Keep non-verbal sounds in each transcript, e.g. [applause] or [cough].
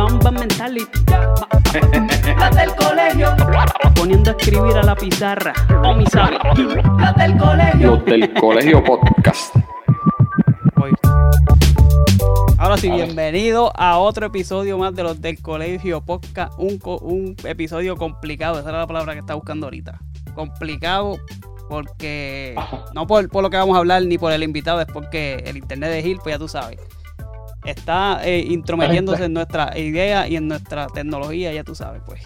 Ma- ma- Mamba mentality. [laughs] Las del colegio. Poniendo a escribir a la pizarra. O mi sabe. Las del colegio. Los del colegio podcast. Ahora sí, bienvenido a otro episodio más de los del Colegio Podcast. Un, co- un episodio complicado, esa era la palabra que estaba buscando ahorita. Complicado porque no por, por lo que vamos a hablar ni por el invitado, es porque el internet de Gil, pues ya tú sabes, está eh, intrometiéndose en nuestra idea y en nuestra tecnología, ya tú sabes, pues.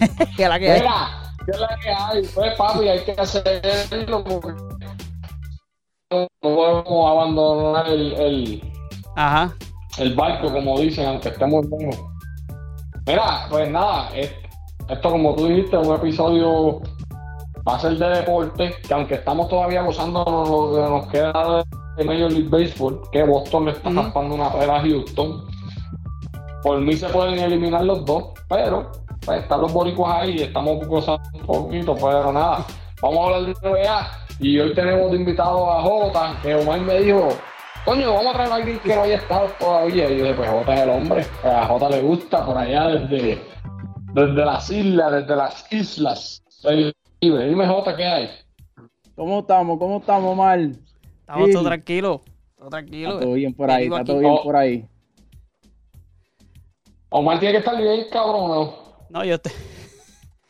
[laughs] que la que hay. Mira, ¿qué es la que hay? Pues papi, hay que hacerlo porque no podemos abandonar el, el, Ajá. el barco, como dicen, aunque estemos lejos. Mira, pues nada, es- esto como tú dijiste, un episodio va a ser de deporte, que aunque estamos todavía gozando lo que nos queda de Major League Baseball, que Boston le está Ujú. raspando una pera a Houston. Por mí se pueden eliminar los dos, pero pues, están los boricuas ahí y estamos gozando un poquito, pero nada. Vamos a hablar de NBA y hoy tenemos de invitado a Jota, que Omar me dijo, coño, vamos a traer a alguien que no haya estado todavía. Y yo dije, pues Jota es el hombre, pues, a Jota le gusta por allá desde, desde las islas, desde las islas. Soy libre. Dime Jota, ¿qué hay? ¿Cómo estamos? ¿Cómo estamos, mal? Estamos Sí. todos tranquilos. Todo tranquilo. Está todo bien por ahí, está aquí. todo bien Oh. por ahí. Omar tiene que estar bien, cabrón. ¿no? No, yo te...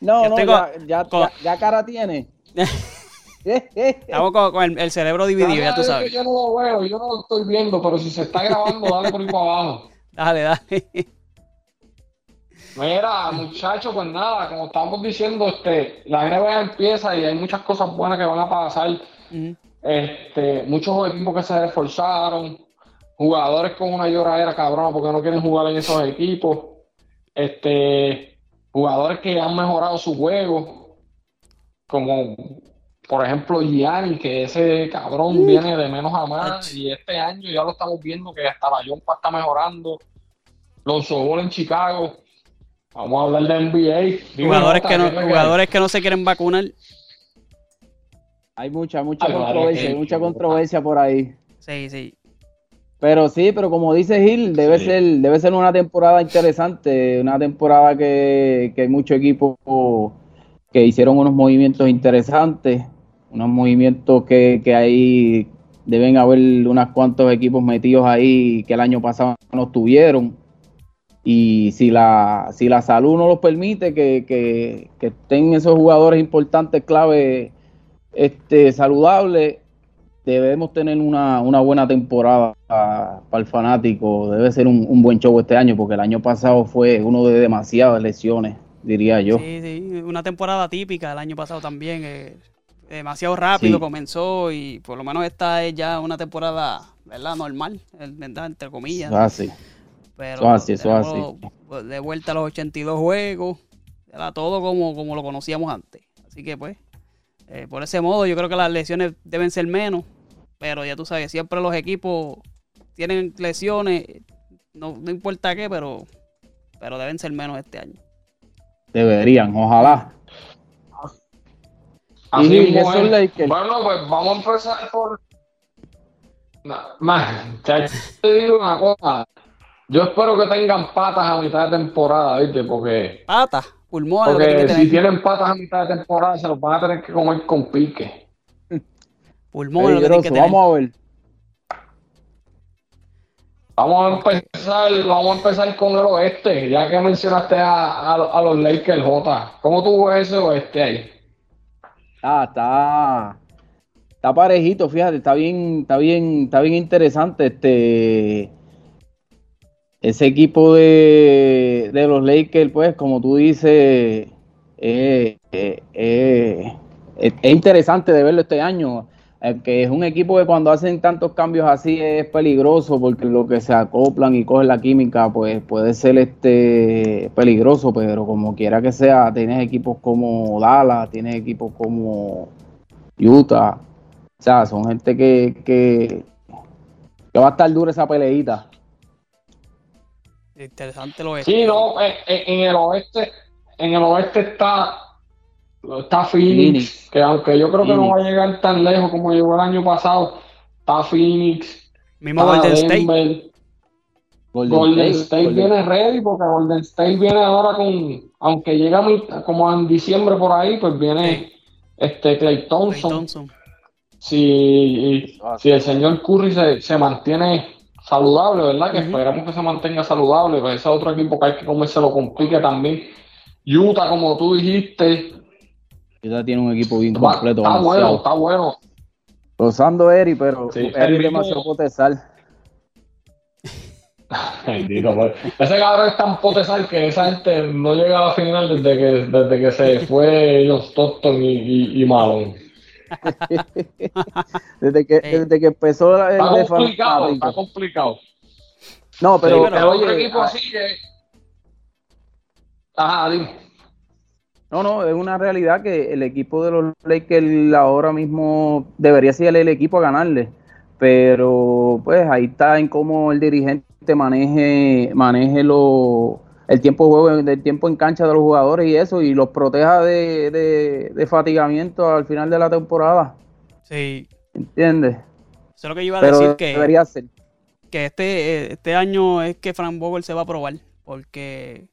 No, Yo no, ya, con- ya, con- ya, ya cara tiene. [laughs] Estamos con, con el, el cerebro dividido, ya tú sabes. Yo no lo veo, yo no lo estoy viendo, pero si se está grabando, dale por ahí para abajo. Dale, dale. Mira, muchachos, pues nada, como estábamos diciendo, este, la NBA empieza y hay muchas cosas buenas que van a pasar. Ujú. Este, muchos equipos que se esforzaron, jugadores con una lloradera cabrona porque no quieren jugar en esos equipos. Este, jugadores que han mejorado su juego, como por ejemplo Gianni, que ese cabrón viene de menos a más, Ach. y este año ya lo estamos viendo que hasta la Jompa está mejorando. Los Ball en Chicago. Vamos a hablar de NBA. Jugadores que, no, jugadores que no se quieren vacunar. Hay mucha, mucha Ay, controversia, hay mucha controversia por ahí. Sí, sí. Pero sí, pero como dice Gil, debe Sí. ser, debe ser una temporada interesante, una temporada que, que hay muchos equipos que hicieron unos movimientos interesantes, unos movimientos que, que ahí deben haber unos cuantos equipos metidos ahí que el año pasado no estuvieron. Y si la, si la salud no los permite, que, que, que estén esos jugadores importantes, clave, este, saludables, debemos tener una, una buena temporada ah, para el fanático. Debe ser un, un buen show este año, porque el año pasado fue uno de demasiadas lesiones, diría yo. Sí, sí. Una temporada típica el año pasado también. eh, demasiado rápido Sí. comenzó y por lo menos esta es ya una temporada, ¿verdad? Normal, ¿verdad? Entre comillas. Así. Pero eso así, eso tenemos de vuelta a los 82 juegos. Era todo como, como lo conocíamos antes. Así que pues, eh, por ese modo yo creo que las lesiones deben ser menos. Pero ya tú sabes, siempre los equipos tienen lesiones, no, no importa qué, pero, pero deben ser menos este año. Deberían, ojalá. Así Y. Lakers. Bueno, pues vamos a empezar por. No, man, chacho, te digo una cosa. Yo espero que tengan patas a mitad de temporada, ¿viste? Porque, Patas, pulmones, lo que tiene porque que si tener. tienen patas a mitad de temporada, se los van a tener que comer con pique. [laughs] Pulmón, lo que que tener. Vamos a ver. Vamos a empezar, vamos a empezar con el oeste, ya que mencionaste a, a, a los Lakers, J. ¿Cómo tú ves ese oeste ahí? Ah, está, está parejito, fíjate, está bien, está bien, está bien interesante este ese equipo de, de los Lakers, pues, como tú dices, eh, eh, eh, es interesante de verlo este año que es un equipo que cuando hacen tantos cambios así es peligroso porque lo que se acoplan y cogen la química pues puede ser este peligroso, pero como quiera que sea, tienes equipos como Dallas, tienes equipos como Utah, o sea, son gente que, que, va a estar dura esa peleita. Interesante lo es. Sí, no, en, en el oeste, en el oeste está Está Phoenix, que aunque yo creo que no va a llegar tan lejos como llegó el año pasado, está Phoenix. Mismo Golden State. Golden, State, viene ready porque Golden State viene ahora con, aunque llega como en diciembre por ahí, pues viene este Clay Thompson. Si, si el señor Curry se, se mantiene saludable, ¿verdad? Que esperamos que se mantenga saludable, pues ese otro equipo que hay que comerse lo complique también. Utah, como tú dijiste, ya tiene un equipo bien completo. Está, bueno, está bueno. Rosando Eri, pero Eri demasiado potesal. Bendito, pues. Ese cabrón es tan potesal que esa gente no llega a la final desde que, desde que se fue los Stockton y, y, Malone. [laughs] desde, que, desde que empezó el Está complicado, está complicado. No, pero, pero, otro equipo así que... Ajá, dime. No, no, es una realidad que el equipo de los Lakers ahora mismo debería ser el equipo a ganarle, pero pues ahí está en cómo el dirigente maneje, maneje lo, el tiempo de juego, el tiempo en cancha de los jugadores y eso, y los proteja de, de, fatigamiento al final de la temporada. Sí. ¿Entiendes? Eso es lo que iba a decir que debería ser. Que este, este año es que Frank Vogel se va a probar, porque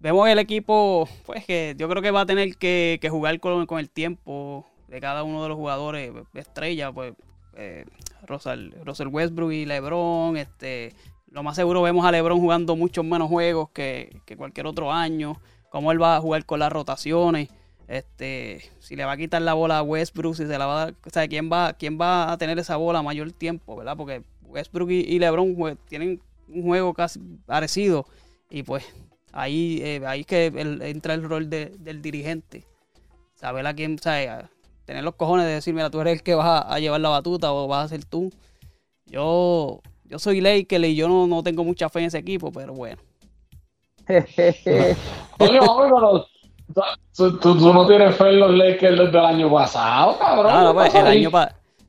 vemos el equipo, pues que yo creo que va a tener que, jugar con, el tiempo de cada uno de los jugadores estrella, pues eh, Russell, Westbrook y LeBron, este, lo más seguro vemos a LeBron jugando muchos menos juegos que, cualquier otro año, cómo él va a jugar con las rotaciones, este, si le va a quitar la bola a Westbrook, si se la va a o sea, quién va, quién va a tener esa bola mayor tiempo, ¿verdad? Porque Westbrook y, LeBron tienen un juego casi parecido y pues Ahí, eh, ahí es que entra el rol del dirigente. Saber a quién, o tener los cojones de decir, mira, tú eres el que vas a, llevar la batuta o vas a ser tú. Yo, yo soy Laker y yo no, tengo mucha fe en ese equipo, pero bueno. [laughs] Oye, tú, tú, no tienes fe en los Lakers desde el año pasado, cabrón. No, pues, el, año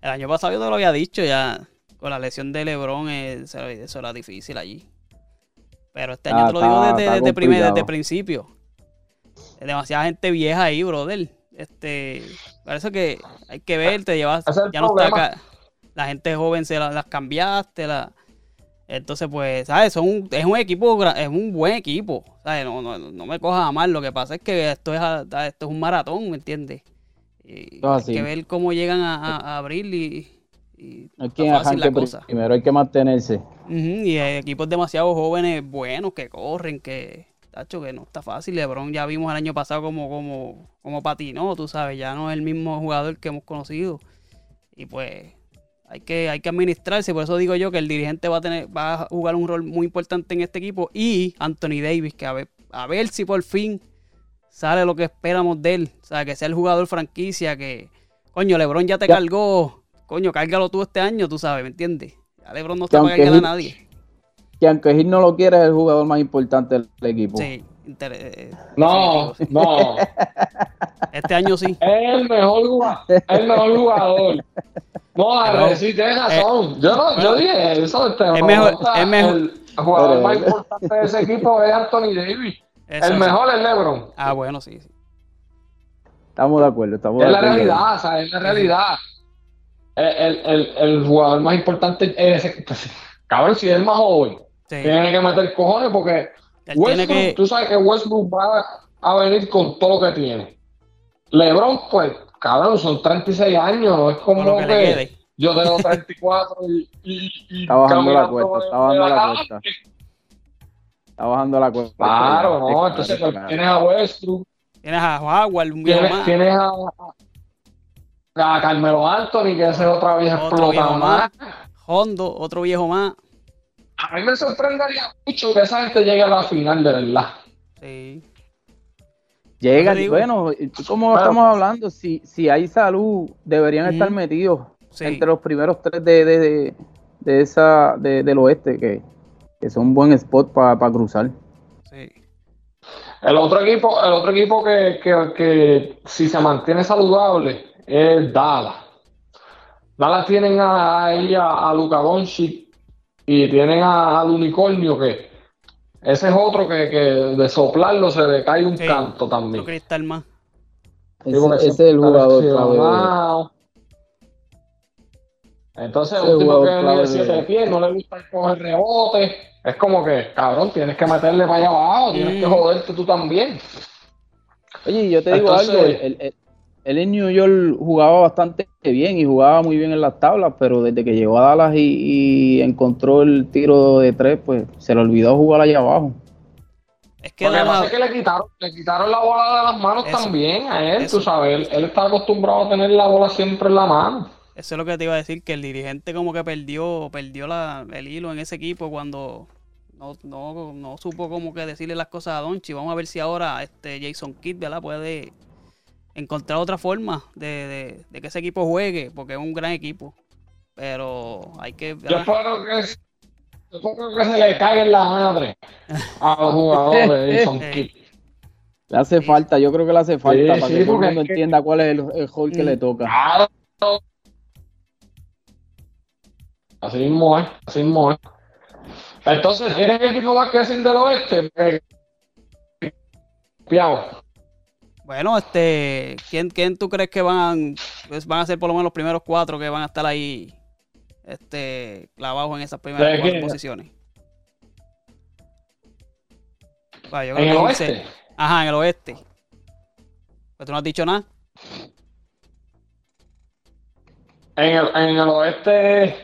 el año pasado yo te lo había dicho ya. Con la lesión de LeBron, eh, eso era difícil allí. Pero este año te lo digo desde, desde, primer, desde principio. Hay demasiada gente vieja ahí, brother. Este, parece que hay que ver, te llevas, ya no está acá. La gente joven se las cambiaste, la, entonces, pues, ¿sabes? Son es un equipo, es un buen equipo. ¿sabes? No, no, no me cojas a mal. Lo que pasa es que esto es, esto es un maratón, ¿me entiendes? Y hay que ver cómo llegan a, a abrir y, hay que primero hay que mantenerse. y hay equipos demasiado jóvenes buenos que corren, que tacho, que no está fácil. LeBron ya vimos el año pasado como, como, como patinó, tú sabes, ya no es el mismo jugador que hemos conocido. Y pues hay que, hay que administrarse, por eso digo yo que el dirigente va a tener, va a jugar un rol muy importante en este equipo. Y Anthony Davis, que a ver, a ver si por fin sale lo que esperamos de él. O sea, que sea el jugador franquicia que, coño, LeBron ya te cargó coño, cárgalo tú este año, tú sabes, ¿me entiendes? Ya LeBron no está para cargar a nadie. Que aunque Gil no lo quiera, es el jugador más importante del equipo. Sí, eh, no, no. Este año sí. Es el mejor jugador. el mejor jugador. No, sí, tienes eh, razón. yo, no, yo dije eso. Este, es mejor, es mejor. El jugador más importante de ese [laughs] equipo es Anthony Davis. el mejor es LeBron. Ah, bueno, sí, sí. Estamos de acuerdo, estamos es de acuerdo. Es la realidad, o sea, es la realidad el, el, el, jugador más importante es ese. Pues, cabrón, si es el más joven, tiene que meter cojones porque Westbrook, tú sabes que Westbrook va a venir con todo lo que tiene. LeBron, pues, cabrón, son 36 años, es como que que quede. yo tengo [laughs] 34 y, y, y Está bajando la cuesta, está bajando la casa. cuesta. Está bajando la cuesta. Claro, no, entonces pues, claro. tienes a Westbrook, Tienes a Howard, un viejo tienes, más. tienes a, a Carmelo Anthony, que ese es otra vieja Otro viejo explota más. Hondo, otro viejo más. A mí me sorprendería mucho que esa gente llegue a la final, de verdad. Sí. Llega, Yo te digo- bueno, como Bueno. estamos hablando, si, si hay salud, deberían estar metidos Sí. entre los primeros tres de, de, de, de esa de- del oeste, que, que son un buen spot para cruzar. sí. El otro equipo, el otro equipo que, que, que si se mantiene saludable es Dallas. Dallas tienen a- a, a Luka Doncic y tienen a- al unicornio que ese es otro que, que de soplarlo se le cae un Sí. canto también. cristal más. Ese, es el jugador. Entonces, tipo jugador que siete de- pies, no le gusta coger rebote. Es como que, cabrón, tienes que meterle para allá abajo, tienes que Mm. joderte tú también. Oye, yo te digo Entonces- algo, el, el- él en New York jugaba bastante bien y jugaba muy bien en las tablas, pero desde que llegó a Dallas y, y encontró el tiro de tres, pues se le olvidó jugar allá abajo. Es que Lo que Dallas- pasa es que le quitaron, le quitaron la bola de las manos Eso. también a él, Eso. tú sabes, él, él está acostumbrado a tener la bola siempre en la mano. Eso es lo que te iba a decir, que el dirigente como que perdió, perdió la, el hilo en ese equipo cuando no, no, no supo como que decirle las cosas a Donchi. Vamos a ver si ahora este Jason Kidd, ¿verdad? Puede encontrar otra forma de, de- de que ese equipo juegue, porque es un gran equipo. Pero hay que... Yo espero que, yo espero que se le caiga en la madre a los jugadores. [laughs] Kidd. Le hace falta, yo creo que le hace falta Sí, para sí, que todo el mundo es que- entienda cuál es el, el rol que Mm. le toca. Claro. Así mismo es, así mismo es. Entonces, ¿tienes el equipo más que decir del oeste? Eh, Piao. Bueno, este, ¿quién, quién tú crees que van, pues van a ser por lo menos los primeros cuatro que van a estar ahí este, clavados en esas primeras ¿De cuatro posiciones? Bueno, yo creo En el oeste. dice- Ajá, en el oeste. Pues tú no has dicho nada. En el, en el oeste,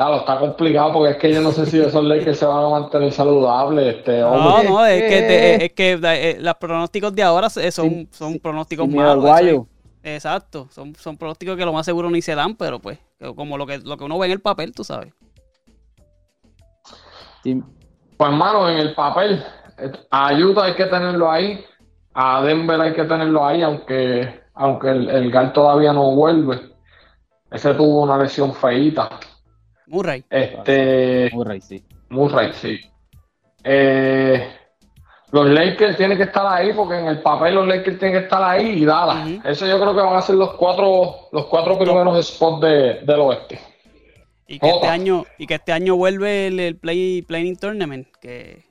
claro, está complicado porque es que yo no sé si esos Lakers se van a mantener saludables. Este, No, no, es que, Eh. te- es que eh, los pronósticos de ahora son, son pronósticos al malos. guayo. Exacto, son, son pronósticos que lo más seguro ni se dan, pero pues, como lo que, lo que uno ve en el papel, tú sabes. Sí, Pues hermano, en el papel, eh, a Utah hay que tenerlo ahí, a Denver hay que tenerlo ahí, aunque, aunque el, el Gal todavía no vuelve. Ese tuvo una lesión feíta. Murray. Este, Murray, sí. Murray, sí. Eh, los Lakers tienen que estar ahí porque en el papel los Lakers tienen que estar ahí y Dallas. Eso yo creo que van a ser los cuatro, los cuatro primeros spots de, del oeste. Y que este año, y que este año vuelve el, el play, Playing Tournament, que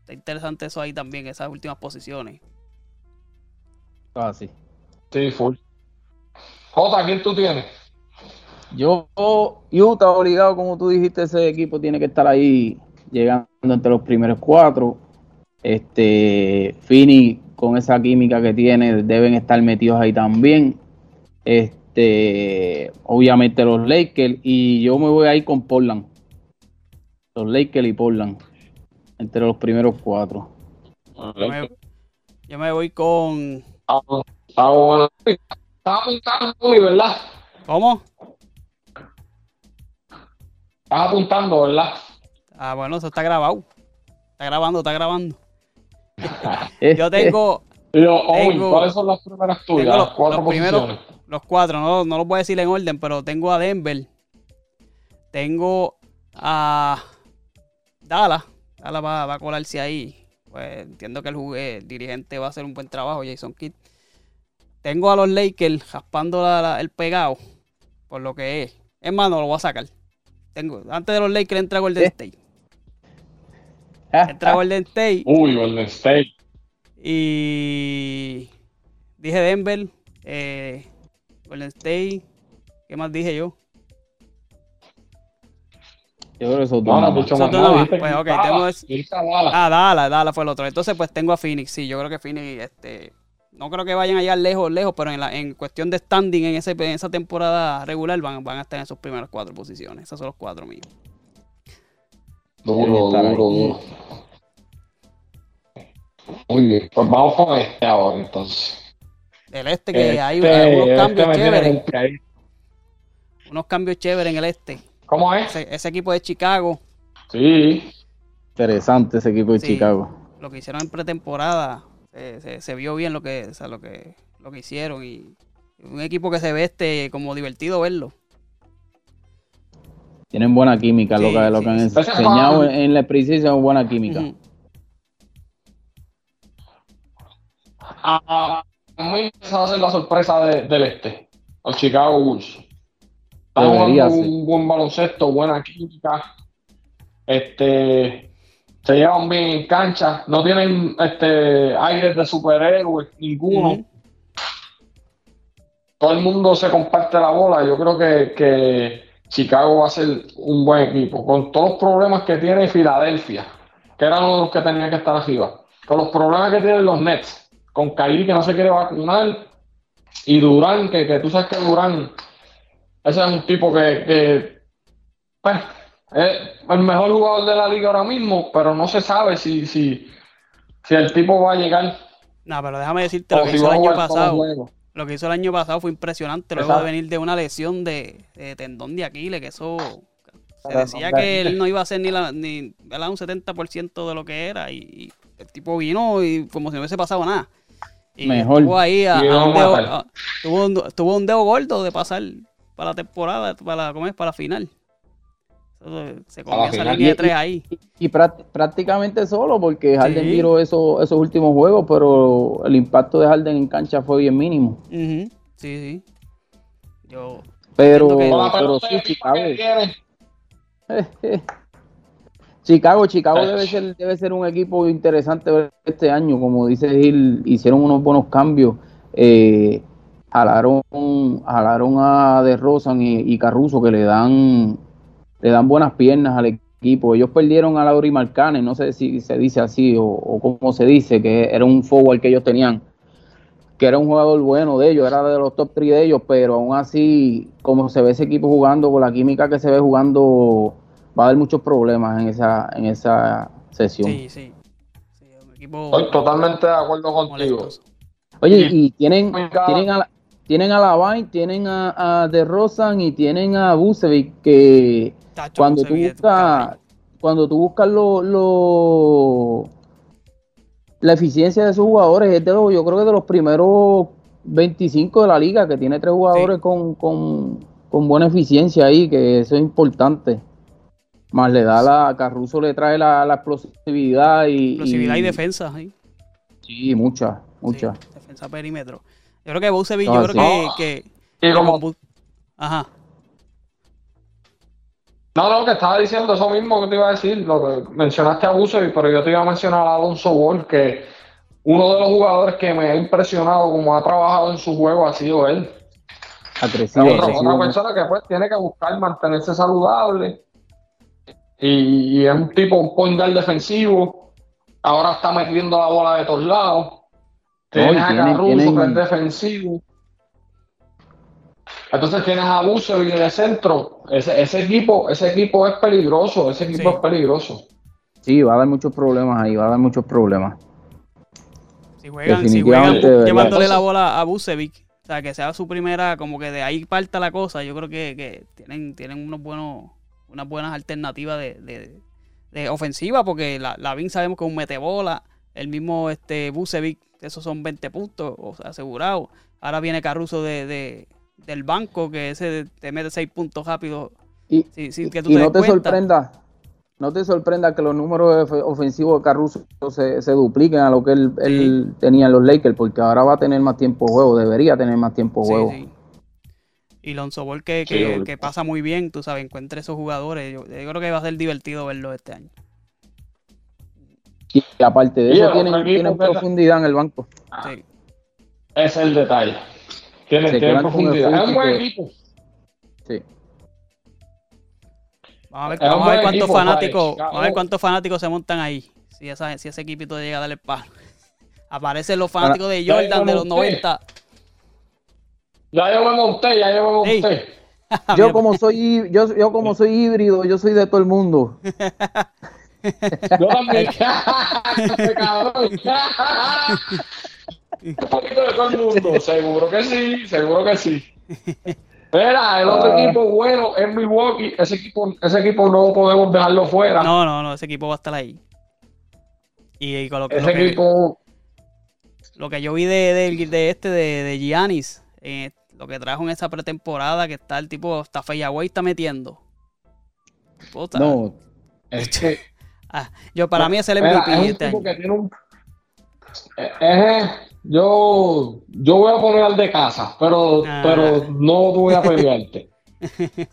está interesante eso ahí también, esas últimas posiciones. Ah, sí. Sí, full. Jota, ¿quién tú tienes? Yo, Utah obligado, como tú dijiste, ese equipo tiene que estar ahí llegando entre los primeros cuatro. Este, Fini, con esa química que tiene, deben estar metidos ahí también. Este, obviamente los Lakers, y yo me voy a ir con Portland. Los Lakers y Portland, entre los primeros cuatro. Yo me, yo me voy con. Ah, ah, ¿verdad? ¿Cómo? Estás apuntando, ¿verdad? Ah, bueno, eso está grabado. Está grabando, está grabando. Este, [laughs] Yo tengo Owen, Tengo- ¿cuáles son las primeras tuyas? los, cuatro los primeros, posiciones. los cuatro, no, no los voy a decir en orden, pero tengo a Denver. Tengo a Dallas. Dallas va, va a colarse ahí. Pues entiendo que el, el dirigente va a hacer un buen trabajo, Jason Kidd. Tengo a los Lakers raspando la- la- el pegado, por lo que es. Es más, no lo voy a sacar. Tengo, antes de los Lakers entra Golden Eh. State. Entra [laughs] Golden State. Uy, Golden State. Y dije Denver, eh, Golden State. ¿Qué más dije yo? yo creo que dos No, no, nada más. nada. Pues, ok, tengo. Ah, Dallas, Dallas fue el otro. Entonces, pues tengo a Phoenix. Sí, yo creo que Phoenix este, no creo que vayan a llegar lejos, lejos, pero en, la, en cuestión de standing en, ese, en esa temporada regular van, van a estar en esos primeros cuatro posiciones. Esos son los cuatro míos. Duro, duro, duro. Muy bien, pues vamos con este ahora entonces. El este que hay Este- algunos este cambios chéveres. Unos cambios chéveres en el este. ¿Cómo es? Ese, ese equipo de Chicago, Sí, Interesante ese equipo de Sí. Chicago. lo que hicieron en pretemporada, se, se- se vio bien lo que, o sea, lo que, lo que hicieron. Y un equipo que se ve este como divertido verlo. Tienen buena química, lo Sí, que, lo sí, que han sí. enseñado en, en la preseason, buena química. Ujú. a, a mí esa va a ser la sorpresa de- del este, los Chicago Bulls. Jugando un buen baloncesto, buena química. Este, se llevan bien en cancha, no tienen este aires de superhéroes, ninguno. Todo el mundo se comparte la bola. Yo creo que, que Chicago va a ser un buen equipo, con todos los problemas que tiene Filadelfia, que eran uno de los que tenían que estar arriba. Con los problemas que tienen los Nets, con Kyrie que no se quiere vacunar, y Durán, que, que tú sabes que Durán, ese es un tipo que, que, pues, es el mejor jugador de la liga ahora mismo, pero no se sabe si, si, si el tipo va a llegar No, pero déjame decirte lo que si hizo el año pasado. Lo que hizo el año pasado fue impresionante luego Exacto. de venir de una lesión de, de tendón de Aquiles, que eso se decía que él no iba a ser ni, la, ni ¿verdad? un 70% de lo que era y, el tipo vino y como si no hubiese pasado nada. Y Mejor. estuvo ahí a, un dedo, a- tuvo, un, tuvo un dedo gordo de pasar para la temporada, para ¿cómo es? Para la final. Se comió esa línea de tres ahí. Y, y prá- prácticamente solo, porque Harden Sí. viró eso- esos últimos juegos, pero el impacto de Harden en cancha fue bien mínimo. Sí, sí. Yo, Pero, que- pero sí, [laughs] Chicago. Chicago, Chicago debe ser, debe ser un equipo interesante ver este año. Como dice Gil, hicieron unos buenos cambios. Eh, jalaron, jalaron a De Rosan y, y Caruso que le dan, le dan buenas piernas al equipo. Ellos perdieron a Lauri Marcanes, no sé si se dice así o, o cómo se dice, que era un forward que ellos tenían, que era un jugador bueno de ellos, era de los top 3 de ellos, pero aún así, como se ve ese equipo jugando, con la química que se ve jugando, va a haber muchos problemas en esa, en esa sesión. sí, sí. Sí, un equipo Estoy totalmente de acuerdo contigo. molestoso. Oye, y tienen, tienen a la- tienen a Lavine, tienen a, a De Rosan y tienen a Bucevic que Tacho, cuando tú caballo. cuando tú buscas lo, lo- la eficiencia de esos jugadores es de los, yo creo que de los primeros 25 de la liga que tiene tres jugadores Sí. con, con, con buena eficiencia ahí que eso es importante más le da la Caruso le trae la, la explosividad y Explosividad y y- defensa, sí. sí mucha mucha Sí, defensa perímetro. Yo creo que Bucevic, Ah, yo creo que, que- como- Ajá. No, no, que estaba diciendo eso mismo que te iba a decir, lo que mencionaste a pero yo te iba a mencionar a Alonso Ball, que uno de los jugadores que me ha impresionado como ha trabajado en su juego ha sido él. agresivo, Es otra, agresivo. otra persona que pues tiene que buscar mantenerse saludable. Y, y es un tipo, un point guard defensivo, ahora está metiendo la bola de todos lados, tienes a Caruso tienen- que es defensivo, entonces tienes a Bucevic de centro, ese, ese equipo, ese equipo es peligroso, ese equipo Sí. es peligroso. Sí, va a dar muchos problemas ahí, va a dar muchos problemas. Si juegan, si juegan llevándole la bola a Bucevic, o sea, que sea su primera, como que de ahí parta la cosa, yo creo que, que tienen, tienen unos buenos, unas buenas alternativas de, de, de ofensiva, porque la, la Vin sabemos que es un metebola, el mismo este Bucevic, esos son 20 puntos, o sea, asegurados. Ahora viene Caruso de, de- del banco, que ese te mete 6 puntos rápido, Y, sin, sin que tú y te no te cuenta. sorprenda, no te sorprenda que los números of- ofensivos de Caruso se, se dupliquen a lo que él, él tenía en los Lakers, porque ahora va a tener más tiempo de juego, debería tener más tiempo de Sí, juego. sí. Y Lonzo Ball que, Sí, que, obvio. que pasa muy bien, tú sabes, encuentra esos jugadores. Yo, yo creo que va a ser divertido verlo este año. Y aparte de eso, tienen, profundidad en el banco. Sí. Ese es el detalle. Tiene, Se tiene quedan con el profundidad. Es un buen equipo. Sí. Vamos a ver, a cuántos equipo, fanáticos, vamos a ver cuántos fanáticos se montan ahí. Si, esa, si ese equipito llega a darle palo. [laughs] Aparecen los fanáticos de Jordan de los 90. Ya yo me monté, ya yo me Ey. monté. [laughs] Yo como soy yo, yo como soy híbrido, yo soy de todo el mundo. Yo también. [laughs] Un poquito de todo el mundo. [laughs] Seguro que sí, seguro que sí. Mira, el otro Ah. equipo bueno es Milwaukee. Ese equipo, ese equipo no podemos dejarlo fuera. No, no, no, ese equipo va a estar ahí. Y, y con lo, que- ese lo que, equipo, lo que yo vi de, de, de este, de, de Giannis, eh, lo que trajo en esa pretemporada, que está el tipo, hasta Feyaway está metiendo. Puta. No, [laughs] es que Ah, yo, para mí es el MVP es un este tipo año. que tiene un. eh, eh, yo, yo voy a poner al de casa, pero, Ah. pero no voy a pelearte. [laughs]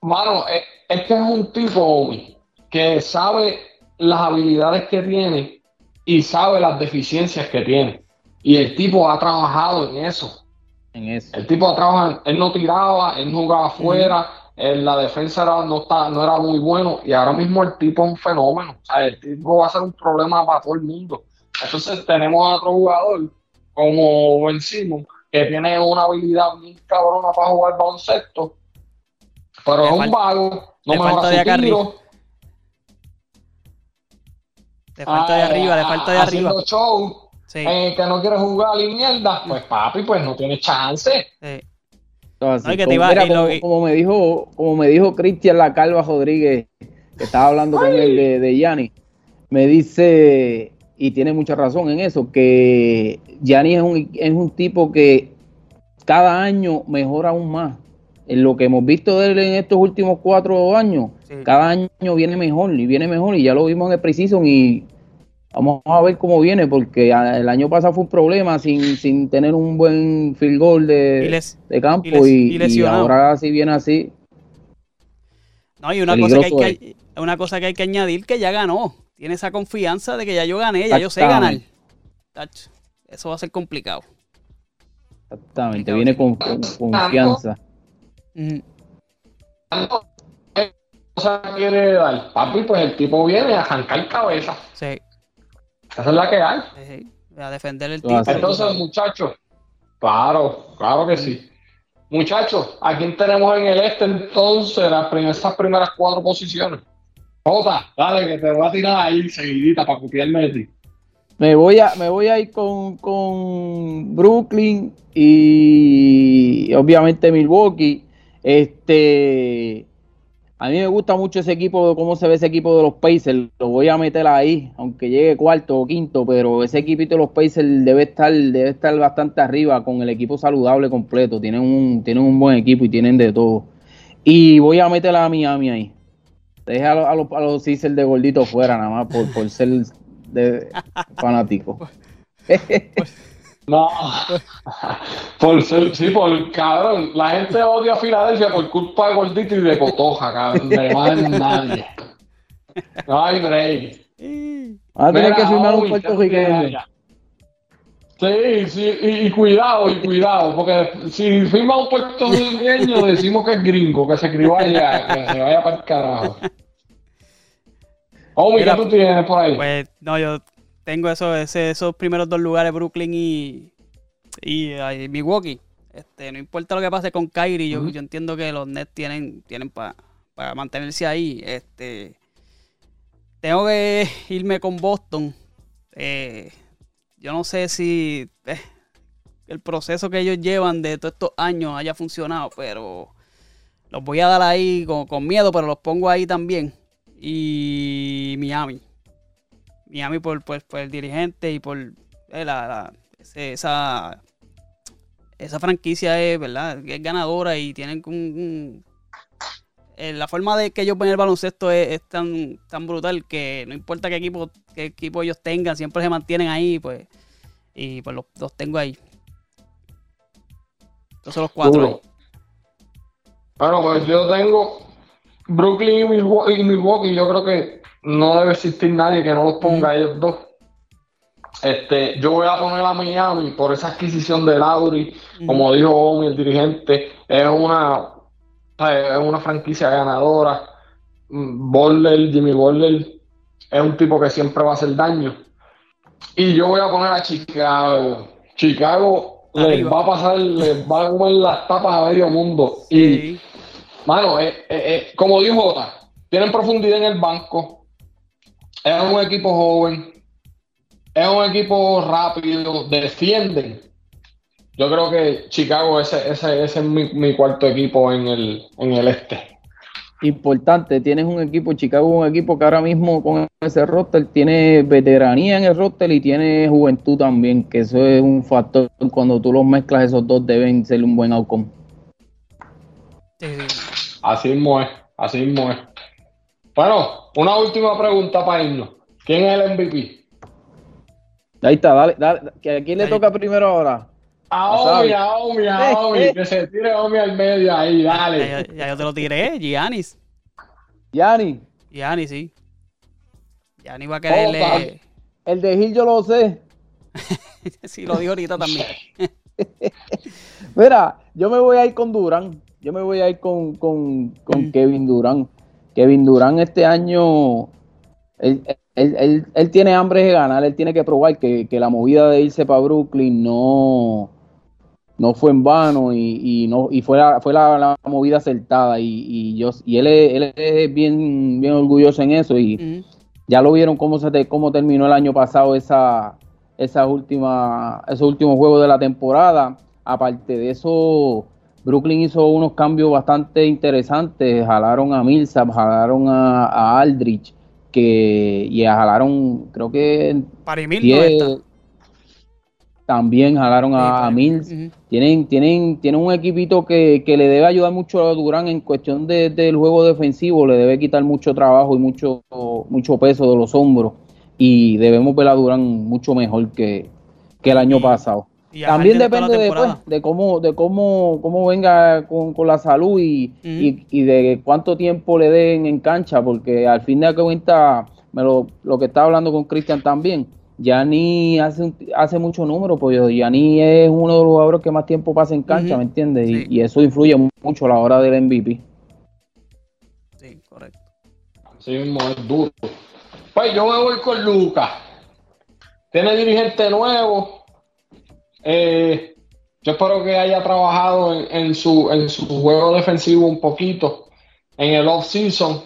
Mano, es, es que es un tipo homie, que sabe las habilidades que tiene y sabe las deficiencias que tiene. Y el tipo ha trabajado en eso. en eso. El tipo trabaja, él no tiraba, él no jugaba afuera, en la defensa era- no, está, no era muy bueno y ahora mismo el tipo es un fenómeno. O sea, el tipo va a ser un problema para todo el mundo. Entonces tenemos a otro jugador como Ben Simmons que tiene una habilidad bien cabrona para jugar baloncesto, pero Le es un vago, no le mejora falta su de acá tiro, De falta de ah, arriba, de falta de arriba. haciendo show, Sí, eh, que no quiere jugar y mierda, pues papi, pues no tiene chance. sí. Entonces, No, y que te como, iba- mira, y lo- como, y- como me dijo, como me dijo Cristian La Calva Rodríguez, que estaba hablando con él de, de Gianni, me dice, y tiene mucha razón en eso, que Gianni es un, es un tipo que cada año mejora aún más. En lo que hemos visto de él en estos últimos cuatro años, Sí. cada año viene mejor y viene mejor, y ya lo vimos en el Precision y vamos a ver cómo viene, porque el año pasado fue un problema sin, sin tener un buen field goal de, Y les- de campo y les- y, ahora si viene así, No, y una cosa, que hay que, una cosa que hay que añadir que ya ganó. Tiene esa confianza de que ya yo gané, ya yo sé ganar. Tacho, Eso va a ser complicado. exactamente, viene con, con confianza. Quiere dar, papi, pues el tipo viene a arrancar cabeza. Sí, Esa es la que hay. sí, sí. A defender el título. Entonces, muchachos, claro, claro que sí. Muchachos, ¿a quién tenemos en el este entonces las prim- esas primeras cuatro posiciones? Jota, dale, que te voy a tirar ahí seguidita para copiarme de ti. Me voy a, me voy a ir con, con Brooklyn y obviamente Milwaukee. Este, a mí me gusta mucho ese equipo, cómo se ve ese equipo de los Pacers. Lo voy a meter ahí, aunque llegue cuarto o quinto, pero ese equipito de los Pacers debe estar, debe estar bastante arriba con el equipo saludable completo. Tienen un, tienen un buen equipo y tienen de todo. Y voy a meter a Miami ahí. Deja a los, a los, a los de gordito fuera, nada más por, por ser de [laughs] fanático. [laughs] No, por ser, sí, por cabrón, la gente odia a Filadelfia por culpa de Gordito y de Cotoja, cabrón, de más nadie. No hay break. Van a tener Mira, que firmar un puertorriqueño. Sí, sí, y, y cuidado, y cuidado, porque si firma un puertorriqueño decimos que es gringo, que se crió allá, que se vaya para el carajo. ¿qué Mira, tú tienes por ahí? Pues no, yo tengo eso, ese- esos primeros dos lugares, Brooklyn y, y, ay, Milwaukee. Este, no importa lo que pase con Kyrie, yo, yo entiendo que los Nets tienen, tienen para mantenerse ahí. Este, tengo que [laughs] irme con Boston. Eh, yo no sé si eh, el proceso que ellos llevan de todos estos años haya funcionado, pero los voy a dar ahí con, con miedo, pero los pongo ahí también. Y Miami. Miami por, por- por el dirigente y por eh, la, la- esa, esa franquicia es, ¿verdad? es ganadora y tienen un, un- eh, la forma de que ellos ven el baloncesto es, es tan, tan brutal que no importa qué equipo, qué equipo ellos tengan, siempre se mantienen ahí, pues, y pues los, los tengo ahí. Entonces los cuatro. Bueno, pues yo tengo Brooklyn y Milwaukee, y Milwaukee, yo creo que no debe existir nadie que no los ponga a ellos dos. Este, yo voy a poner a Miami por esa adquisición de Lauri, como dijo Omi, el dirigente, es una, es una franquicia ganadora. Mm, Butler, Jimmy Butler, es un tipo que siempre va a hacer daño. Y yo voy a poner a Chicago. Chicago les va a pasar, les va a comer las tapas a medio mundo. Y, mano, eh, eh, eh, como dijo Jota, tienen profundidad en el banco. Es un equipo joven. Es un equipo rápido. Defienden. Yo creo que Chicago, ese, ese, ese es mi, mi cuarto equipo en el, en el este. Importante, tienes un equipo, Chicago un equipo que ahora mismo con ese roster tiene veteranía en el roster y tiene juventud también, que eso es un factor. Cuando tú los mezclas, esos dos deben ser un buen outcome. Sí, sí. Así mismo es. Así mismo es. Bueno, una última pregunta para irnos. ¿Quién es el MVP? Ahí está, dale, dale. ¿que ¿A quién le Ahí. toca primero ahora? A Wasabi. Omi, a Omi, a Eh, Omi, eh. que se tire Omi al medio ahí, dale. ya- ya yo te lo tiré, Giannis. Yanni, Giannis, sí. Giannis va a quererle. el de Gil yo lo sé. [laughs] sí, lo dijo ahorita también. [laughs] Mira, yo me voy a ir con Durán. Yo me voy a ir con, con, con Mm. Kevin Durán. Kevin Durán este año, él, él- él- él tiene hambre de ganar, él tiene que probar que, que la movida de irse para Brooklyn no, no fue en vano y, y no y fue la, fue la, la movida acertada y, y yo y él es, él es bien, bien orgulloso en eso y ya lo vieron cómo se te- cómo terminó el año pasado esa esas últimas esos últimos juegos de la temporada aparte de eso Brooklyn hizo unos cambios bastante interesantes jalaron a Millsap jalaron a, a Aldrich que y jalaron creo que Para mil no 10 está. También jalaron a, a. Mills tienen, tienen, tienen un equipito que, que le debe ayudar mucho a Durán en cuestión de- del juego defensivo, le debe quitar mucho trabajo y mucho, mucho peso de los hombros. Y debemos ver a Durán mucho mejor que, que el año pasado. También depende de, pues, de cómo, de cómo, cómo venga con, con la salud y, y, y de cuánto tiempo le den en cancha, porque al fin de cuentas, me lo, lo que estaba hablando con Cristian también, Yanni hace, un- hace mucho número, pues Yanni es uno de los jugadores que más tiempo pasa en cancha. ¿me entiendes? Y- Sí. Y, eso influye mucho a la hora del MVP. Sí, correcto. Así mismo es duro. Pues yo me voy con Lucas. Tiene dirigente nuevo. Eh, yo espero que haya trabajado en, en su, en su juego defensivo un poquito en el off-season.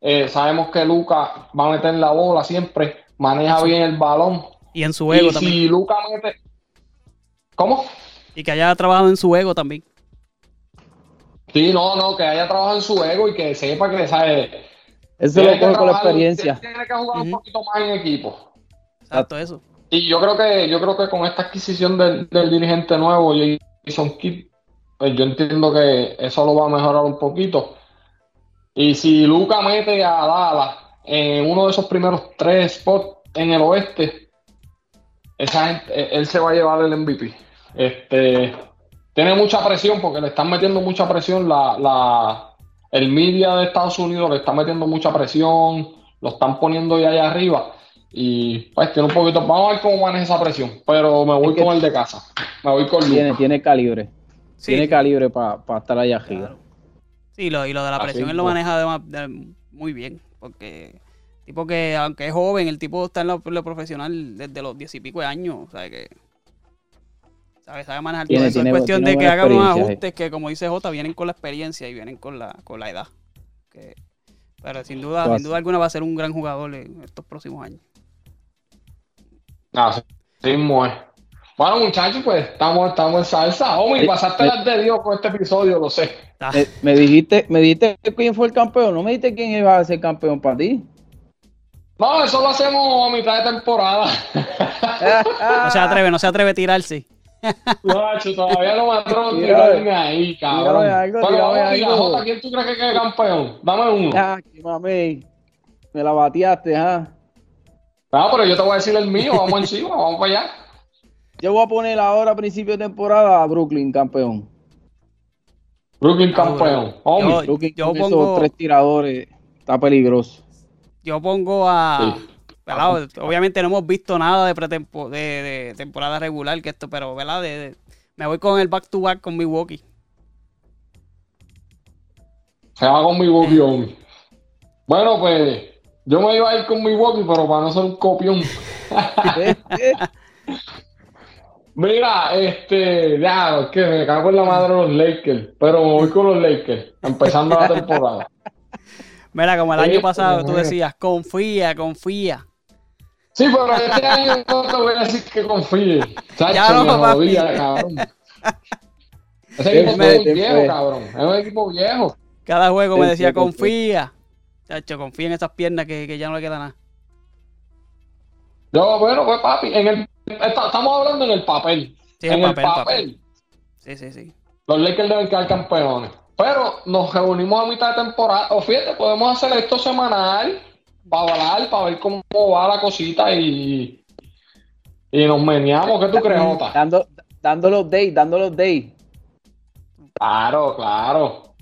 Eh, sabemos que Lucas va a meter la bola siempre, maneja bien el balón. Y en su ego y también. si Lucas mete. ¿Cómo? Y que haya trabajado en su ego también. Sí, no, no, que haya trabajado en su ego y que sepa que sabe. Eso tiene lo que coge con la experiencia. Tiene que jugar un poquito más en equipo. Exacto, eso. Y yo creo que, yo creo que con esta adquisición del, del dirigente nuevo, Jason Kidd, pues yo entiendo que eso lo va a mejorar un poquito. Y si Luca mete a Dallas en uno de esos primeros tres spots en el oeste, esa gente, él se va a llevar el MVP. Este, tiene mucha presión porque le están metiendo mucha presión la, la, el media de Estados Unidos le está metiendo mucha presión, lo están poniendo ya allá arriba y pues tiene un poquito, vamos a ver cómo maneja esa presión, pero me voy Es que- con el de casa, me voy con Tiene, Luca. tiene calibre. Sí, tiene calibre para estar allá arriba. Claro. Sí, lo, y lo de la Así presión él lo maneja de ma- de- muy bien. Porque, tipo que, aunque es joven, el tipo está en lo, profesional desde los diez y pico de años. O sea que. Sabe, sabe manejar Tiene- todo eso. tiene- es cuestión de que haga unos ajustes que, como dice Jota, vienen con la experiencia y vienen con la, con la edad. Que- pero sin duda, sin duda alguna va a ser un gran jugador en estos próximos años. Así mismo es. Bueno muchachos, pues estamos, estamos en salsa. Omi, Eh, pasaste eh. las de Dios con este episodio, lo sé. Ah, Me, me dijiste, me dijiste quién fue el campeón, no me dijiste quién iba a ser campeón para ti. No, eso lo hacemos a mitad de temporada. no se atreve, no se atreve a tirarse. Nacho, todavía no me atrevo a Tírame. tirarme ahí, cabrón. Tírame algo, Bueno, algo. Jota, ¿quién tú crees que quede campeón? Dame uno. Ah, qué mamey. Me la bateaste, ¿ah? Ah, pero yo te voy a decir el mío, vamos encima, vamos para allá. Yo voy a poner ahora a principio de temporada a Brooklyn campeón. Brooklyn Ah, campeón. Omi. Yo- Brooklyn yo con pongo- esos tres tiradores está peligroso. Yo pongo a. Sí. ¿verdad? Obviamente no hemos visto nada de, pretempo- de, de temporada regular que esto, pero ¿verdad? De- de- me voy con el back to back con Milwaukee. Se va con mi Bobby Omi. Bueno, pues Yo me iba a ir con Milwaukee, pero para no ser un copión. [laughs] [laughs] Mira, este, ya, es que me cago en la madre los Lakers, pero me voy con los Lakers, empezando la temporada. [laughs] Mira, como el año pasado tú decías, confía, confía. Sí, pero este año no te voy a decir que confíe. Chacho, Ya no, me papi. jodía, cabrón. [laughs] Ese ¿Quién equipo fue? es muy ¿Quién viejo, fue? cabrón. Es un equipo viejo. Cada juego me decía, confía. Chacho, confía en esas piernas que, que ya no le queda nada. Yo, bueno, pues papi, en el, esta- estamos hablando en el papel. Sí, en el papel, el papel. papel, Sí, sí, sí. los Lakers deben quedar campeones. Pero nos reunimos a mitad de temporada. O fíjate, podemos hacer esto semanal para hablar, para ver cómo va la cosita y, y nos meneamos. ¿Qué tú crees, Jota? Dando, dando los days, dando los days. Claro, claro.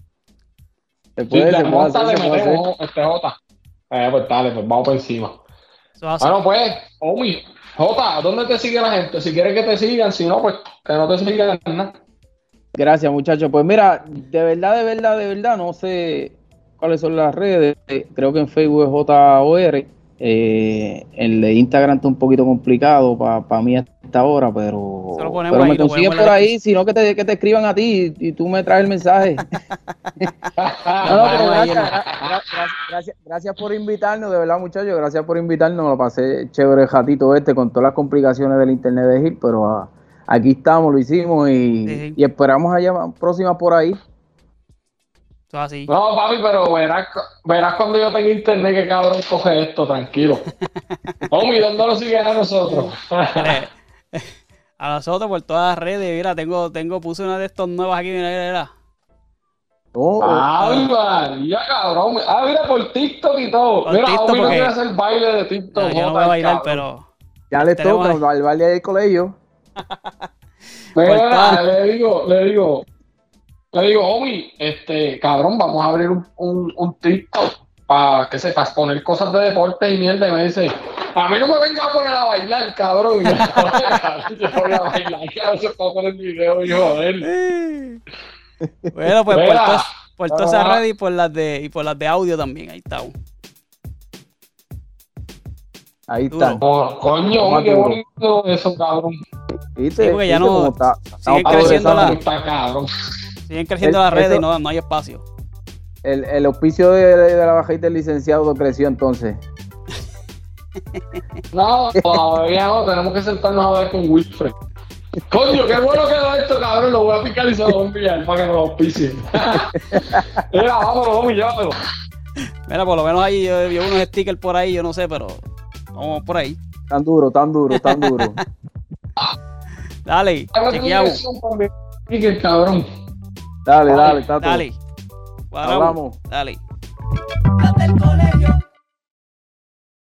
Se Sí, puede, de se puede monta hacer, le se puede hacer. metemos este Jota. Eh, pues dale, pues vamos por encima. Bueno, pues, Omi, Jota, ¿dónde te sigue la gente? Si quieres que te sigan, si no, pues que no te sigan nada. Gracias, muchachos. Pues mira, de verdad, de verdad, de verdad, no sé cuáles son las redes. Creo que en Facebook es JOR. Eh, el de Instagram está un poquito complicado para mí a esta hora, pero, pero ahí, me consiguen por ahí, sino que te, que te escriban a ti y, y tú me traes el mensaje. [laughs] No, no, gracias, gra- gra- gra- gracias, gracias por invitarnos, de verdad, muchachos. Gracias por invitarnos. Me lo pasé chévere el ratito este con todas las complicaciones del internet de Gil, pero ah, aquí estamos, lo hicimos y, sí. y esperamos allá próxima por ahí. Eso así. No, papi, pero verás, verás cuando yo tenga internet que cabrón coge esto, tranquilo. [laughs] Omi, ¿dónde lo siguen a nosotros? [laughs] A nosotros por todas las redes, mira, tengo, tengo, puse una de estos nuevas aquí, mira, mira, mira. Oh, oh, Ay, María, cabrón. Ah, mira, por TikTok y todo. Por mira, TikTok, Omi no porque- quiere hacer baile de TikTok. No, yo no voy a bailar, cabrón. pero ya tenemos toca ahí. al baile del colegio. Mira, le digo, le digo, le digo, Omi, este, cabrón, vamos a abrir un, un, un TikTok para que sepas poner cosas de deporte y mierda. Y me dice, a mí no me venga a poner a bailar, cabrón. Y yo, [laughs] yo voy a bailar, que a veces puedo poner video y joder. Bueno, pues por Mira, todas, por todas esas vamos a- redes y por las de y por las de audio también, ahí estamos. Ahí están. Oh, coño, Toma qué bonito eso, cabrón. Sí, porque ya ¿Viste no- está? Estamos creciendo la-. Está. Siguen creciendo Es- las redes y no, no hay espacio. El, el auspicio de, de la bajita del licenciado creció entonces. [laughs] No, todavía no, tenemos que sentarnos a ver con Wilfred. Coño, qué bueno quedó esto, cabrón. Lo voy a picar y se lo voy a enviar para que nos auspicien. [laughs] Mira, vámonos, vamos, llévatelo. Mira, por lo menos ahí yo vi unos stickers por ahí, yo no sé, pero vamos por ahí. Tan duro, tan duro, tan duro. [laughs] Dale, chequeamos. cabrón. Dale, dale, Tato. Dale. Hablamos. Dale.